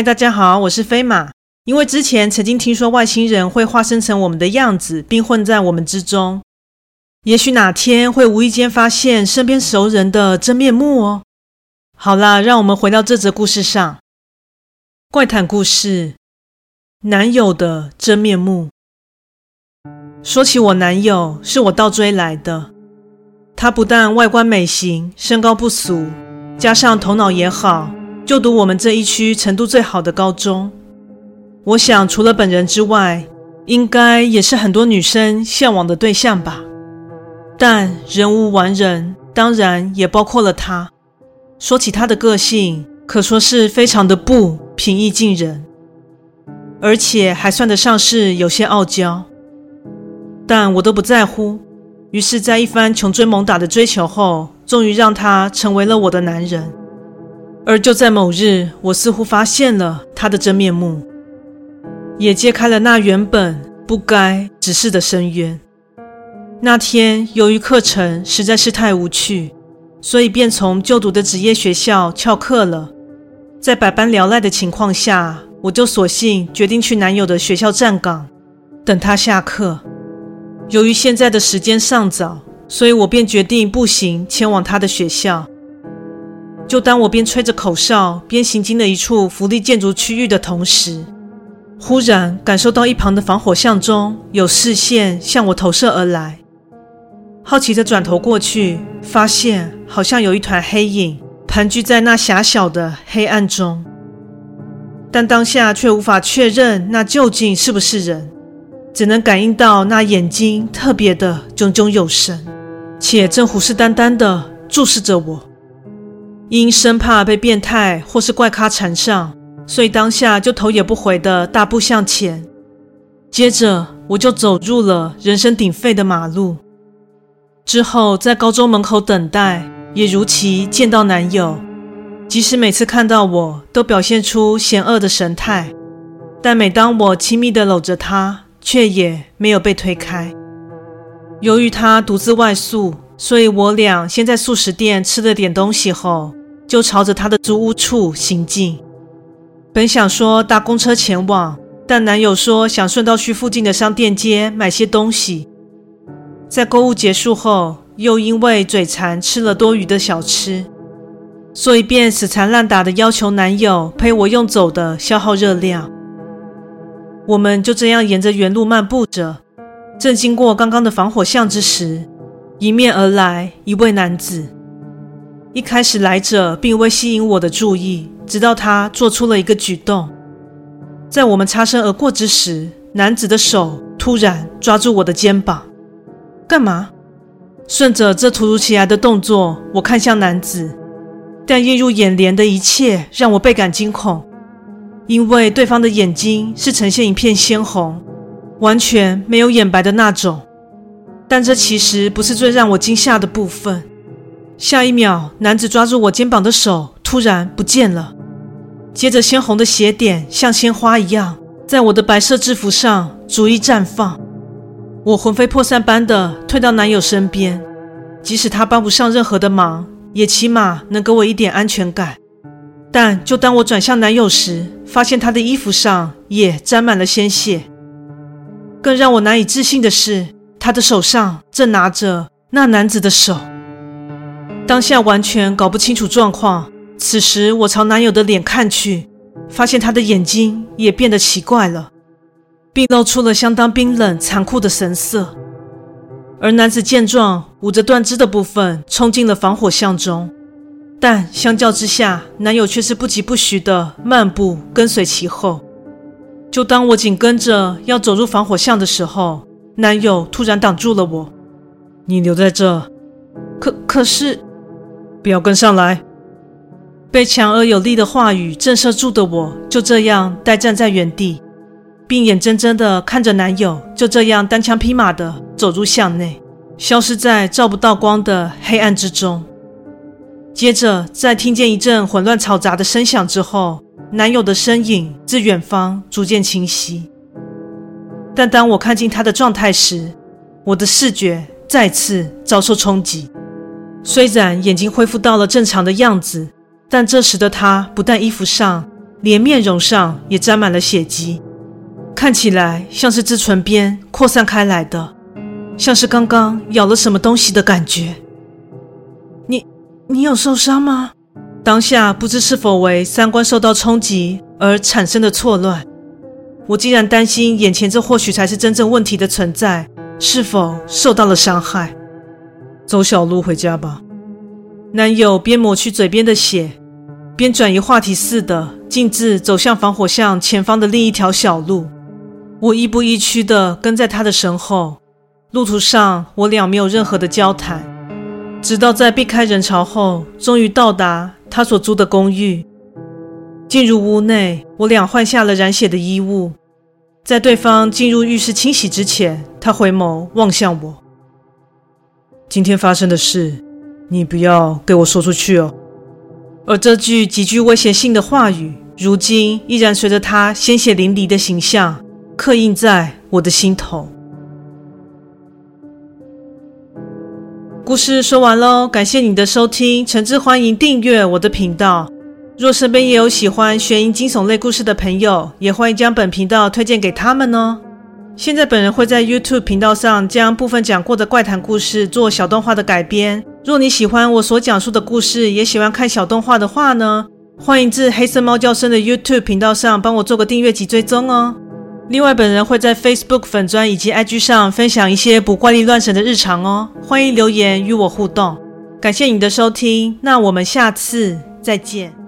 嗨，大家好，我是飞马。因为之前曾经听说外星人会化身成我们的样子，并混在我们之中，也许哪天会无意间发现身边熟人的真面目哦。好啦，让我们回到这则故事上。怪谈故事：男友的真面目。说起我男友，是我倒追来的。他不但外观美型，身高不俗，加上头脑也好。就读我们这一区程度最好的高中，我想除了本人之外，应该也是很多女生向往的对象吧。但人无完人，当然也包括了他。说起他的个性，可说是非常的不平易近人，而且还算得上是有些傲娇。但我都不在乎，于是，在一番穷追猛打的追求后，终于让他成为了我的男人。而就在某日，我似乎发现了他的真面目，也揭开了那原本不该直视的深渊。那天，由于课程实在是太无趣，所以便从就读的职业学校翘课了。在百般聊赖的情况下，我就索性决定去男友的学校站岗，等他下课。由于现在的时间尚早，所以我便决定步行前往他的学校。就当我边吹着口哨边行经了一处福利建筑区域的同时，忽然感受到一旁的防火巷中有视线向我投射而来。好奇地转头过去，发现好像有一团黑影盘踞在那狭小的黑暗中，但当下却无法确认那究竟是不是人，只能感应到那眼睛特别的炯炯有神，且正虎视眈眈地注视着我。因生怕被变态或是怪咖缠上，所以当下就头也不回的大步向前。接着我就走入了人声鼎沸的马路。之后在高中门口等待，也如期见到男友。即使每次看到我都表现出嫌恶的神态，但每当我亲密地搂着他，却也没有被推开。由于他独自外宿，所以我俩先在速食店吃了点东西后。就朝着他的租屋处行进。本想说搭公车前往，但男友说想顺道去附近的商店街买些东西。在购物结束后，又因为嘴馋吃了多余的小吃，所以便死缠烂打的要求男友陪我用走的消耗热量。我们就这样沿着原路漫步着，正经过刚刚的防火巷之时，迎面而来一位男子。一开始来者并未吸引我的注意，直到他做出了一个举动。在我们擦身而过之时，男子的手突然抓住我的肩膀。干嘛？顺着这突如其来的动作，我看向男子，但映入眼帘的一切让我倍感惊恐，因为对方的眼睛是呈现一片鲜红，完全没有眼白的那种。但这其实不是最让我惊吓的部分。下一秒，男子抓住我肩膀的手突然不见了，接着鲜红的血点像鲜花一样在我的白色制服上逐一绽放。我魂飞魄散般的退到男友身边，即使他帮不上任何的忙，也起码能给我一点安全感。但就当我转向男友时，发现他的衣服上也沾满了鲜血。更让我难以置信的是，他的手上正拿着那男子的手。当下完全搞不清楚状况。此时我朝男友的脸看去，发现他的眼睛也变得奇怪了，并露出了相当冰冷残酷的神色。而男子见状，捂着断肢的部分冲进了防火巷中，但相较之下，男友却是不疾不徐地漫步跟随其后。就当我紧跟着要走入防火巷的时候，男友突然挡住了我：“你留在这。”可可是。不要跟上来！被强而有力的话语震慑住的我，就这样呆站在原地，并眼睁睁地看着男友就这样单枪匹马地走入巷内，消失在照不到光的黑暗之中。接着，在听见一阵混乱嘈杂的声响之后，男友的身影自远方逐渐清晰。但当我看见他的状态时，我的视觉再次遭受冲击。虽然眼睛恢复到了正常的样子，但这时的他不但衣服上连面容上也沾满了血迹，看起来像是自唇边扩散开来的，像是刚刚咬了什么东西的感觉。你，你有受伤吗？当下不知是否为三观受到冲击而产生的错乱，我竟然担心眼前这或许才是真正问题的存在，是否受到了伤害？走小路回家吧。男友边抹去嘴边的血，边转移话题似的，径自走向防火巷前方的另一条小路。我亦步亦趋地跟在他的身后。路途上，我俩没有任何的交谈，直到在避开人潮后，终于到达他所租的公寓。进入屋内，我俩换下了染血的衣物。在对方进入浴室清洗之前，他回眸望向我：“今天发生的事。”你不要给我说出去哦！而这句极具威胁性的话语，如今依然随着他鲜血淋漓的形象刻印在我的心头。故事说完喽，感谢你的收听，诚挚欢迎订阅我的频道。若身边也有喜欢悬疑惊悚类故事的朋友，也欢迎将本频道推荐给他们哦。现在本人会在 YouTube 频道上将部分讲过的怪谈故事做小动画的改编。若你喜欢我所讲述的故事，也喜欢看小动画的话呢，欢迎至黑色猫叫声的 YouTube 频道上帮我做个订阅及追踪哦。另外，本人会在 Facebook 粉专以及 IG 上分享一些不怪力乱神的日常哦，欢迎留言与我互动。感谢你的收听，那我们下次再见。